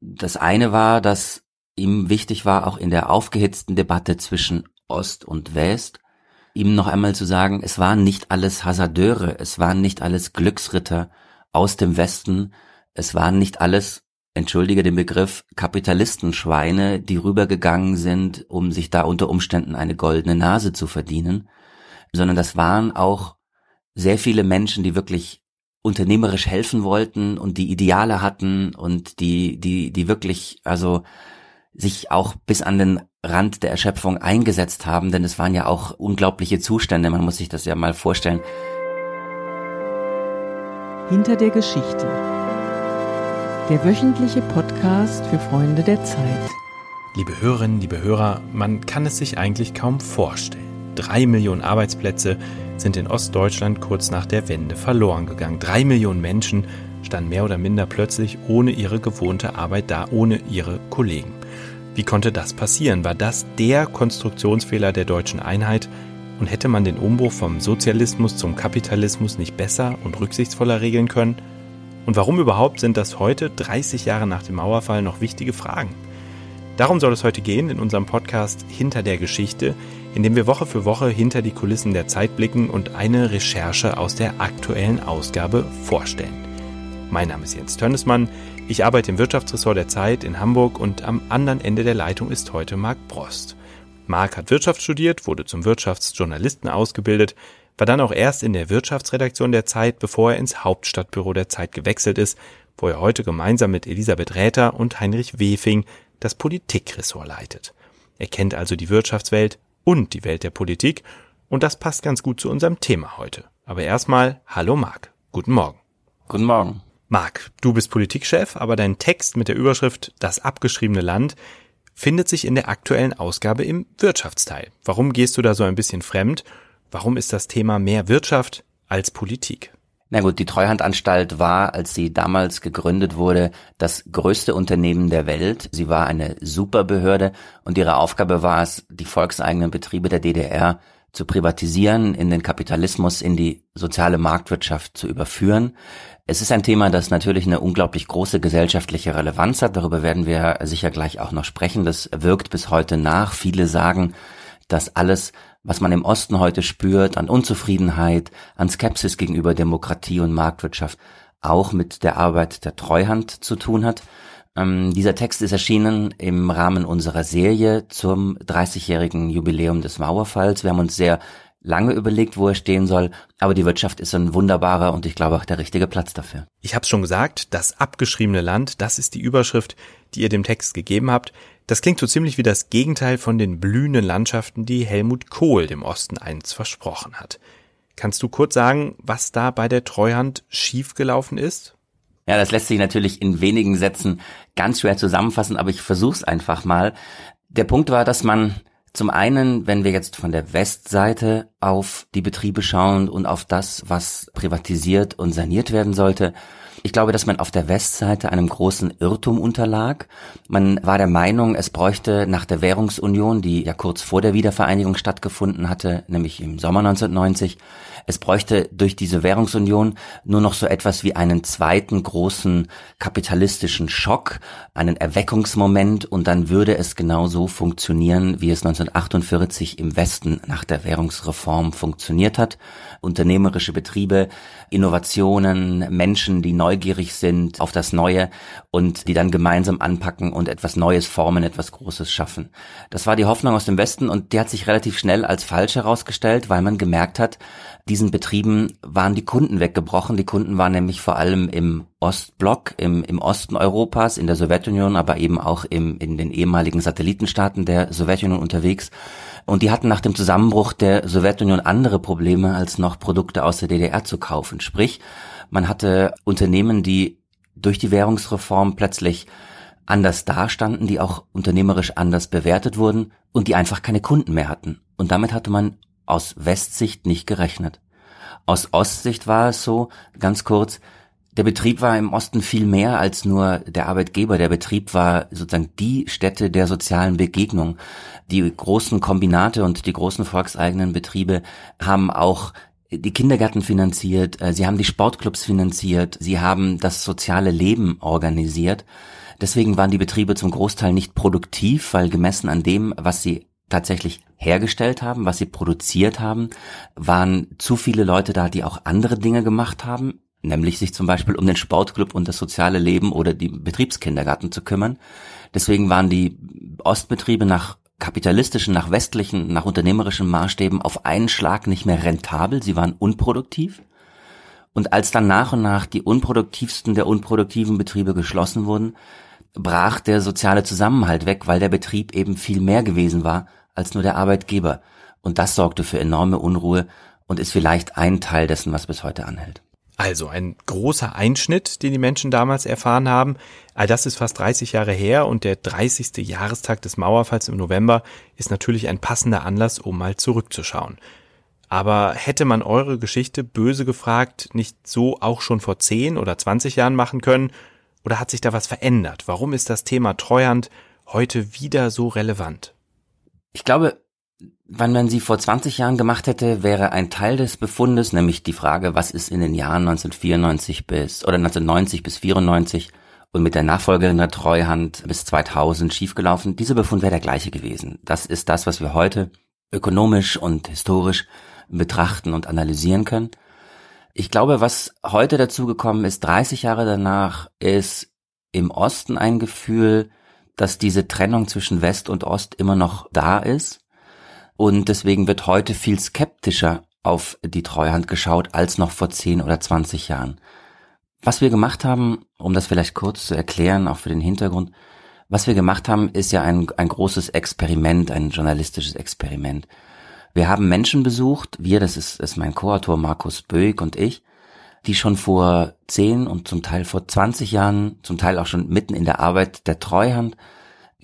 Das eine war, dass ihm wichtig war, auch in der aufgehitzten Debatte zwischen Ost und West, ihm noch einmal zu sagen, es waren nicht alles Hasardeure, es waren nicht alles Glücksritter aus dem Westen, es waren nicht alles, entschuldige den Begriff, Kapitalistenschweine, die rübergegangen sind, um sich da unter Umständen eine goldene Nase zu verdienen, sondern das waren auch sehr viele Menschen, die wirklich unternehmerisch helfen wollten und die Ideale hatten und die, die, die wirklich, also sich auch bis an den Rand der Erschöpfung eingesetzt haben, denn es waren ja auch unglaubliche Zustände, man muss sich das ja mal vorstellen. Hinter der Geschichte. Der wöchentliche Podcast für Freunde der Zeit. Liebe Hörerinnen, liebe Hörer, man kann es sich eigentlich kaum vorstellen. Drei Millionen Arbeitsplätze sind in Ostdeutschland kurz nach der Wende verloren gegangen. Drei Millionen Menschen standen mehr oder minder plötzlich ohne ihre gewohnte Arbeit da, ohne ihre Kollegen. Wie konnte das passieren? War das der Konstruktionsfehler der deutschen Einheit? Und hätte man den Umbruch vom Sozialismus zum Kapitalismus nicht besser und rücksichtsvoller regeln können? Und warum überhaupt sind das heute, 30 Jahre nach dem Mauerfall, noch wichtige Fragen? Darum soll es heute gehen in unserem Podcast Hinter der Geschichte, in dem wir Woche für Woche hinter die Kulissen der Zeit blicken und eine Recherche aus der aktuellen Ausgabe vorstellen. Mein Name ist Jens Tönnesmann. Ich arbeite im Wirtschaftsressort der Zeit in Hamburg und am anderen Ende der Leitung ist heute Marc Brost. Marc hat Wirtschaft studiert, wurde zum Wirtschaftsjournalisten ausgebildet, war dann auch erst in der Wirtschaftsredaktion der Zeit, bevor er ins Hauptstadtbüro der Zeit gewechselt ist, wo er heute gemeinsam mit Elisabeth Räther und Heinrich Wefing das Politikressort leitet. Er kennt also die Wirtschaftswelt und die Welt der Politik und das passt ganz gut zu unserem Thema heute. Aber erstmal, hallo Marc. Guten Morgen. Guten Morgen. Marc, du bist Politikchef, aber dein Text mit der Überschrift Das abgeschriebene Land findet sich in der aktuellen Ausgabe im Wirtschaftsteil. Warum gehst du da so ein bisschen fremd? Warum ist das Thema mehr Wirtschaft als Politik? Na gut, die Treuhandanstalt war, als sie damals gegründet wurde, das größte Unternehmen der Welt. Sie war eine Superbehörde und ihre Aufgabe war es, die volkseigenen Betriebe der DDR zu privatisieren, in den Kapitalismus, in die soziale Marktwirtschaft zu überführen. Es ist ein Thema, das natürlich eine unglaublich große gesellschaftliche Relevanz hat. Darüber werden wir sicher gleich auch noch sprechen. Das wirkt bis heute nach. Viele sagen, dass alles, was man im Osten heute spürt, an Unzufriedenheit, an Skepsis gegenüber Demokratie und Marktwirtschaft, auch mit der Arbeit der Treuhand zu tun hat. Ähm, dieser Text ist erschienen im Rahmen unserer Serie zum 30-jährigen Jubiläum des Mauerfalls. Wir haben uns sehr lange überlegt, wo er stehen soll, aber die Wirtschaft ist ein wunderbarer und ich glaube auch der richtige Platz dafür. Ich habe es schon gesagt, das abgeschriebene Land, das ist die Überschrift, die ihr dem Text gegeben habt. Das klingt so ziemlich wie das Gegenteil von den blühenden Landschaften, die Helmut Kohl dem Osten einst versprochen hat. Kannst du kurz sagen, was da bei der Treuhand schiefgelaufen ist? Ja, das lässt sich natürlich in wenigen Sätzen ganz schwer zusammenfassen, aber ich versuch's einfach mal. Der Punkt war, dass man zum einen, wenn wir jetzt von der Westseite auf die Betriebe schauen und auf das, was privatisiert und saniert werden sollte, ich glaube, dass man auf der Westseite einem großen Irrtum unterlag. Man war der Meinung, es bräuchte nach der Währungsunion, die ja kurz vor der Wiedervereinigung stattgefunden hatte, nämlich im Sommer 1990, es bräuchte durch diese Währungsunion nur noch so etwas wie einen zweiten großen kapitalistischen Schock, einen Erweckungsmoment und dann würde es genauso funktionieren, wie es 1948 im Westen nach der Währungsreform funktioniert hat. Unternehmerische Betriebe, Innovationen, Menschen, die neugierig sind auf das Neue und die dann gemeinsam anpacken und etwas Neues formen, etwas Großes schaffen. Das war die Hoffnung aus dem Westen und die hat sich relativ schnell als falsch herausgestellt, weil man gemerkt hat, diesen Betrieben waren die Kunden weggebrochen. Die Kunden waren nämlich vor allem im Ostblock, im, im Osten Europas, in der Sowjetunion, aber eben auch im, in den ehemaligen Satellitenstaaten der Sowjetunion unterwegs. Und die hatten nach dem Zusammenbruch der Sowjetunion andere Probleme, als noch Produkte aus der DDR zu kaufen. Sprich, man hatte Unternehmen, die durch die Währungsreform plötzlich anders dastanden, die auch unternehmerisch anders bewertet wurden und die einfach keine Kunden mehr hatten. Und damit hatte man aus Westsicht nicht gerechnet. Aus Ostsicht war es so, ganz kurz, der Betrieb war im Osten viel mehr als nur der Arbeitgeber. Der Betrieb war sozusagen die Stätte der sozialen Begegnung. Die großen Kombinate und die großen volkseigenen Betriebe haben auch die Kindergärten finanziert, äh, sie haben die Sportclubs finanziert, sie haben das soziale Leben organisiert. Deswegen waren die Betriebe zum Großteil nicht produktiv, weil gemessen an dem, was sie tatsächlich hergestellt haben, was sie produziert haben, waren zu viele Leute da, die auch andere Dinge gemacht haben, nämlich sich zum Beispiel um den Sportclub und das soziale Leben oder die Betriebskindergarten zu kümmern. Deswegen waren die Ostbetriebe nach kapitalistischen, nach westlichen, nach unternehmerischen Maßstäben auf einen Schlag nicht mehr rentabel, sie waren unproduktiv. Und als dann nach und nach die unproduktivsten der unproduktiven Betriebe geschlossen wurden, brach der soziale Zusammenhalt weg, weil der Betrieb eben viel mehr gewesen war als nur der Arbeitgeber. Und das sorgte für enorme Unruhe und ist vielleicht ein Teil dessen, was bis heute anhält. Also ein großer Einschnitt, den die Menschen damals erfahren haben. All das ist fast 30 Jahre her und der 30. Jahrestag des Mauerfalls im November ist natürlich ein passender Anlass, um mal zurückzuschauen. Aber hätte man eure Geschichte böse gefragt nicht so auch schon vor 10 oder 20 Jahren machen können? Oder hat sich da was verändert? Warum ist das Thema Treuhand heute wieder so relevant? Ich glaube, wenn man sie vor 20 Jahren gemacht hätte, wäre ein Teil des Befundes, nämlich die Frage, was ist in den Jahren 1994 bis oder 1990 bis 94 und mit der Nachfolgerin der Treuhand bis 2000 schiefgelaufen. Dieser Befund wäre der gleiche gewesen. Das ist das, was wir heute ökonomisch und historisch betrachten und analysieren können. Ich glaube, was heute dazu gekommen ist, 30 Jahre danach, ist im Osten ein Gefühl, dass diese Trennung zwischen West und Ost immer noch da ist. Und deswegen wird heute viel skeptischer auf die Treuhand geschaut als noch vor 10 oder 20 Jahren. Was wir gemacht haben, um das vielleicht kurz zu erklären, auch für den Hintergrund, was wir gemacht haben, ist ja ein, ein großes Experiment, ein journalistisches Experiment. Wir haben Menschen besucht, wir, das ist, ist mein Co-Autor Markus Böig und ich, die schon vor zehn und zum Teil vor 20 Jahren, zum Teil auch schon mitten in der Arbeit der Treuhand,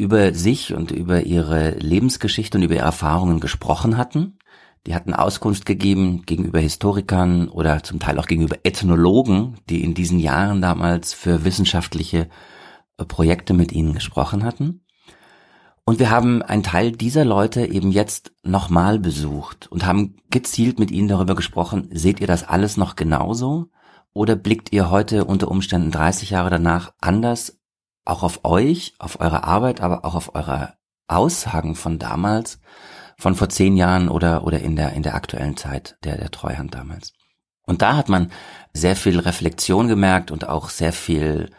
über sich und über ihre Lebensgeschichte und über ihre Erfahrungen gesprochen hatten. Die hatten Auskunft gegeben gegenüber Historikern oder zum Teil auch gegenüber Ethnologen, die in diesen Jahren damals für wissenschaftliche äh, Projekte mit ihnen gesprochen hatten. Und wir haben einen Teil dieser Leute eben jetzt nochmal besucht und haben gezielt mit ihnen darüber gesprochen, seht ihr das alles noch genauso? Oder blickt ihr heute unter Umständen 30 Jahre danach anders auch auf euch, auf eure Arbeit, aber auch auf eure Aussagen von damals, von vor zehn Jahren oder, oder in der, in der aktuellen Zeit der, der Treuhand damals? Und da hat man sehr viel Reflexion gemerkt und auch sehr viel,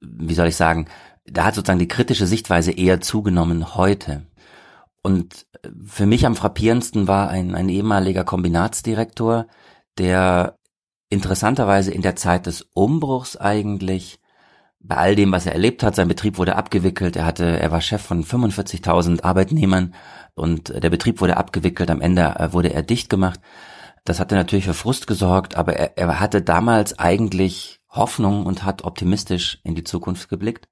wie soll ich sagen, da hat sozusagen die kritische Sichtweise eher zugenommen heute. Und für mich am frappierendsten war ein, ein ehemaliger Kombinatsdirektor, der interessanterweise in der Zeit des Umbruchs eigentlich bei all dem, was er erlebt hat, sein Betrieb wurde abgewickelt, er hatte, er war Chef von 45.000 Arbeitnehmern und der Betrieb wurde abgewickelt, am Ende äh, wurde er dicht gemacht. Das hatte natürlich für Frust gesorgt, aber er, er hatte damals eigentlich Hoffnung und hat optimistisch in die Zukunft geblickt.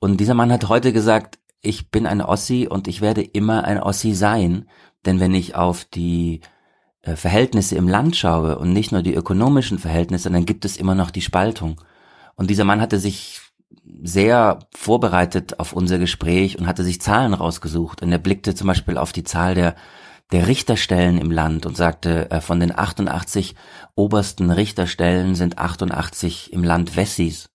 Und dieser Mann hat heute gesagt, ich bin ein Ossi und ich werde immer ein Ossi sein, denn wenn ich auf die äh, Verhältnisse im Land schaue und nicht nur die ökonomischen Verhältnisse, dann gibt es immer noch die Spaltung. Und dieser Mann hatte sich sehr vorbereitet auf unser Gespräch und hatte sich Zahlen rausgesucht. Und er blickte zum Beispiel auf die Zahl der, der Richterstellen im Land und sagte, äh, von den 88 obersten Richterstellen sind 88 im Land Wessis.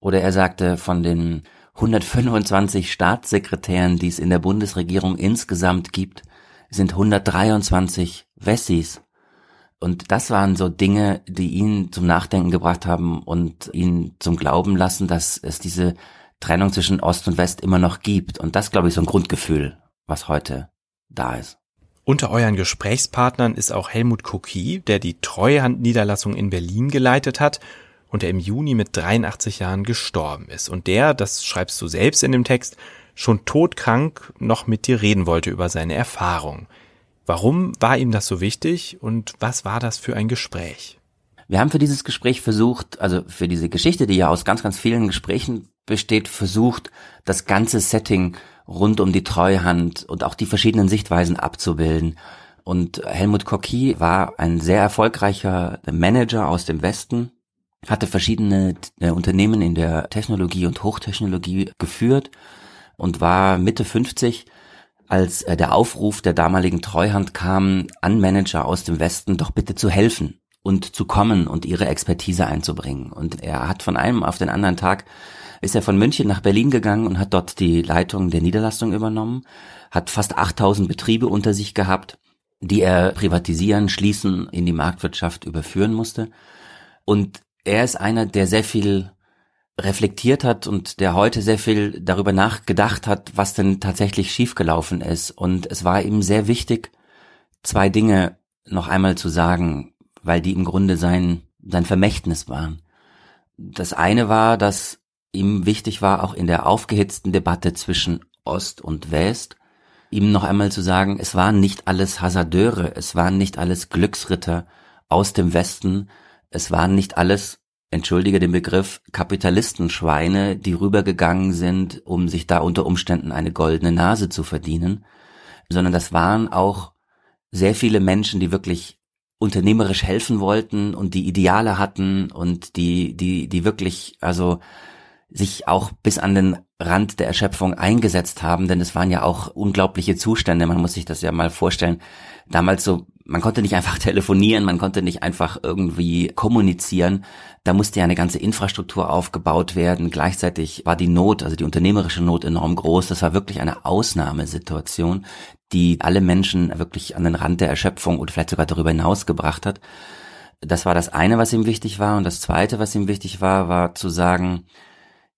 Oder er sagte, von den 125 Staatssekretären, die es in der Bundesregierung insgesamt gibt, sind 123 Wessis. Und das waren so Dinge, die ihn zum Nachdenken gebracht haben und ihn zum Glauben lassen, dass es diese Trennung zwischen Ost und West immer noch gibt. Und das, glaube ich, so ein Grundgefühl, was heute da ist. Unter euren Gesprächspartnern ist auch Helmut Koki, der die Treuhandniederlassung in Berlin geleitet hat und der im Juni mit 83 Jahren gestorben ist. Und der, das schreibst du selbst in dem Text, schon todkrank noch mit dir reden wollte über seine Erfahrung. Warum war ihm das so wichtig und was war das für ein Gespräch? Wir haben für dieses Gespräch versucht, also für diese Geschichte, die ja aus ganz, ganz vielen Gesprächen besteht, versucht, das ganze Setting rund um die Treuhand und auch die verschiedenen Sichtweisen abzubilden. Und Helmut Kocky war ein sehr erfolgreicher Manager aus dem Westen, hatte verschiedene äh, Unternehmen in der Technologie und Hochtechnologie geführt und war Mitte 50, als äh, der Aufruf der damaligen Treuhand kam, an Manager aus dem Westen doch bitte zu helfen und zu kommen und ihre Expertise einzubringen. Und er hat von einem auf den anderen Tag ist er von München nach Berlin gegangen und hat dort die Leitung der Niederlassung übernommen, hat fast 8000 Betriebe unter sich gehabt, die er privatisieren, schließen, in die Marktwirtschaft überführen musste. Und er ist einer, der sehr viel reflektiert hat und der heute sehr viel darüber nachgedacht hat, was denn tatsächlich schiefgelaufen ist. Und es war ihm sehr wichtig, zwei Dinge noch einmal zu sagen, weil die im Grunde sein, sein Vermächtnis waren. Das eine war, dass ihm wichtig war, auch in der aufgehitzten Debatte zwischen Ost und West, ihm noch einmal zu sagen, es waren nicht alles Hasardeure, es waren nicht alles Glücksritter aus dem Westen, es waren nicht alles entschuldige den Begriff, Kapitalistenschweine, die rübergegangen sind, um sich da unter Umständen eine goldene Nase zu verdienen, sondern das waren auch sehr viele Menschen, die wirklich unternehmerisch helfen wollten und die Ideale hatten und die, die, die wirklich, also sich auch bis an den Rand der Erschöpfung eingesetzt haben, denn es waren ja auch unglaubliche Zustände. Man muss sich das ja mal vorstellen. Damals so man konnte nicht einfach telefonieren, man konnte nicht einfach irgendwie kommunizieren. Da musste ja eine ganze Infrastruktur aufgebaut werden. Gleichzeitig war die Not, also die unternehmerische Not enorm groß. Das war wirklich eine Ausnahmesituation, die alle Menschen wirklich an den Rand der Erschöpfung oder vielleicht sogar darüber hinaus gebracht hat. Das war das eine, was ihm wichtig war. Und das zweite, was ihm wichtig war, war zu sagen,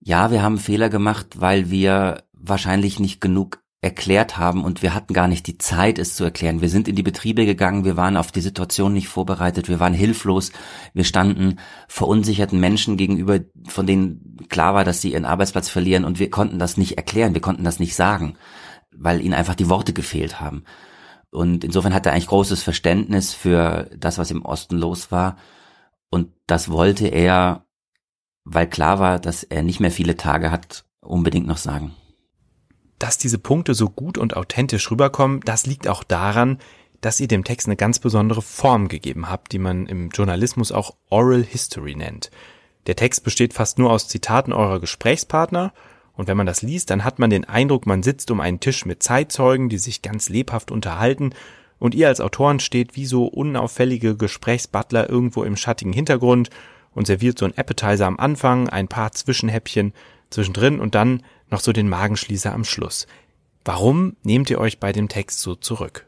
ja, wir haben Fehler gemacht, weil wir wahrscheinlich nicht genug erklärt haben und wir hatten gar nicht die Zeit, es zu erklären. Wir sind in die Betriebe gegangen, wir waren auf die Situation nicht vorbereitet, wir waren hilflos, wir standen verunsicherten Menschen gegenüber, von denen klar war, dass sie ihren Arbeitsplatz verlieren und wir konnten das nicht erklären, wir konnten das nicht sagen, weil ihnen einfach die Worte gefehlt haben. Und insofern hat er eigentlich großes Verständnis für das, was im Osten los war. Und das wollte er, weil klar war, dass er nicht mehr viele Tage hat, unbedingt noch sagen. Dass diese Punkte so gut und authentisch rüberkommen, das liegt auch daran, dass ihr dem Text eine ganz besondere Form gegeben habt, die man im Journalismus auch Oral History nennt. Der Text besteht fast nur aus Zitaten eurer Gesprächspartner. Und wenn man das liest, dann hat man den Eindruck, man sitzt um einen Tisch mit Zeitzeugen, die sich ganz lebhaft unterhalten. Und ihr als Autoren steht wie so unauffällige Gesprächsbutler irgendwo im schattigen Hintergrund und serviert so ein Appetizer am Anfang, ein paar Zwischenhäppchen zwischendrin und dann noch so den Magenschließer am Schluss. Warum nehmt ihr euch bei dem Text so zurück?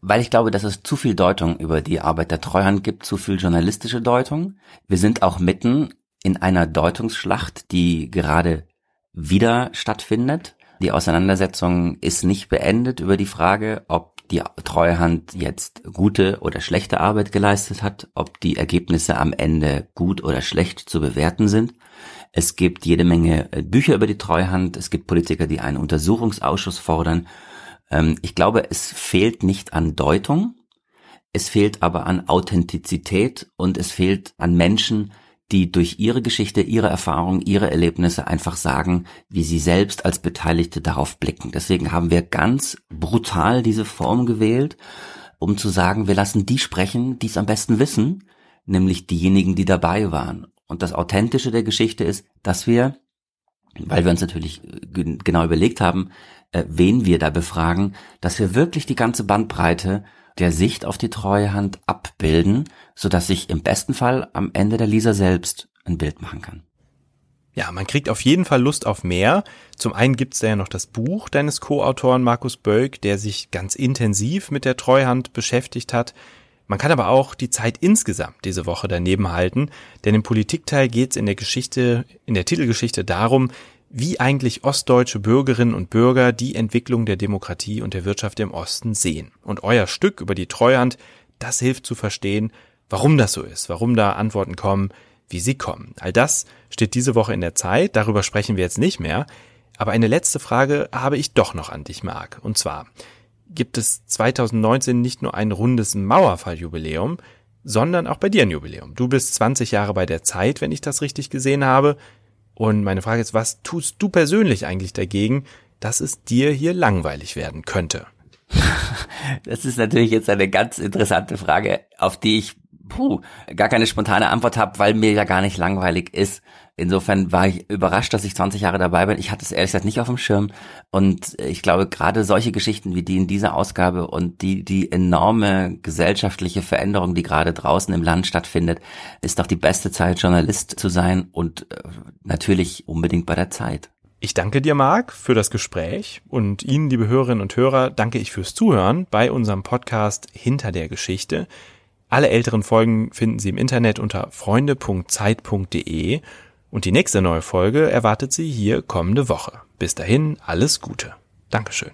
Weil ich glaube, dass es zu viel Deutung über die Arbeit der Treuhand gibt, zu viel journalistische Deutung. Wir sind auch mitten in einer Deutungsschlacht, die gerade wieder stattfindet. Die Auseinandersetzung ist nicht beendet über die Frage, ob die Treuhand jetzt gute oder schlechte Arbeit geleistet hat, ob die Ergebnisse am Ende gut oder schlecht zu bewerten sind. Es gibt jede Menge äh, Bücher über die Treuhand. Es gibt Politiker, die einen Untersuchungsausschuss fordern. Ähm, ich glaube, es fehlt nicht an Deutung. Es fehlt aber an Authentizität und es fehlt an Menschen, die durch ihre Geschichte, ihre Erfahrung, ihre Erlebnisse einfach sagen, wie sie selbst als Beteiligte darauf blicken. Deswegen haben wir ganz brutal diese Form gewählt, um zu sagen, wir lassen die sprechen, die es am besten wissen, nämlich diejenigen, die dabei waren. Und das Authentische der Geschichte ist, dass wir, weil wir uns natürlich äh, genau überlegt haben, äh, wen wir da befragen, dass wir wirklich die ganze Bandbreite der Sicht auf die Treuhand abbilden, so dass im besten Fall am Ende der Leser selbst ein Bild machen kann. Ja, man kriegt auf jeden Fall Lust auf mehr. Zum einen gibt's da ja noch das Buch deines Co-Autoren Markus Bölk, der sich ganz intensiv mit der Treuhand beschäftigt hat. Man kann aber auch die Zeit insgesamt diese Woche daneben halten, denn im Politikteil geht es in der Geschichte, in der Titelgeschichte darum, wie eigentlich ostdeutsche Bürgerinnen und Bürger die Entwicklung der Demokratie und der Wirtschaft im Osten sehen. Und euer Stück über die Treuhand, das hilft zu verstehen, warum das so ist, warum da Antworten kommen, wie sie kommen. All das steht diese Woche in der Zeit, darüber sprechen wir jetzt nicht mehr. Aber eine letzte Frage habe ich doch noch an dich, Marc. Und zwar, gibt es 2019 nicht nur ein rundes Mauerfalljubiläum, sondern auch bei dir ein Jubiläum. Du bist 20 Jahre bei der Zeit, wenn ich das richtig gesehen habe. Und meine Frage ist, was tust du persönlich eigentlich dagegen, dass es dir hier langweilig werden könnte? Das ist natürlich jetzt eine ganz interessante Frage, auf die ich puh, gar keine spontane Antwort habe, weil mir ja gar nicht langweilig ist. Insofern war ich überrascht, dass ich 20 Jahre dabei bin. Ich hatte es ehrlich gesagt nicht auf dem Schirm. Und ich glaube, gerade solche Geschichten wie die in dieser Ausgabe und die, die enorme gesellschaftliche Veränderung, die gerade draußen im Land stattfindet, ist doch die beste Zeit, Journalist zu sein und äh, natürlich unbedingt bei der Zeit. Ich danke dir, Marc, für das Gespräch und Ihnen, liebe Hörerinnen und Hörer, danke ich fürs Zuhören bei unserem Podcast Hinter der Geschichte. Alle älteren Folgen finden Sie im Internet unter freunde.zeit.de und die nächste neue Folge erwartet Sie hier kommende Woche. Bis dahin alles Gute. Dankeschön.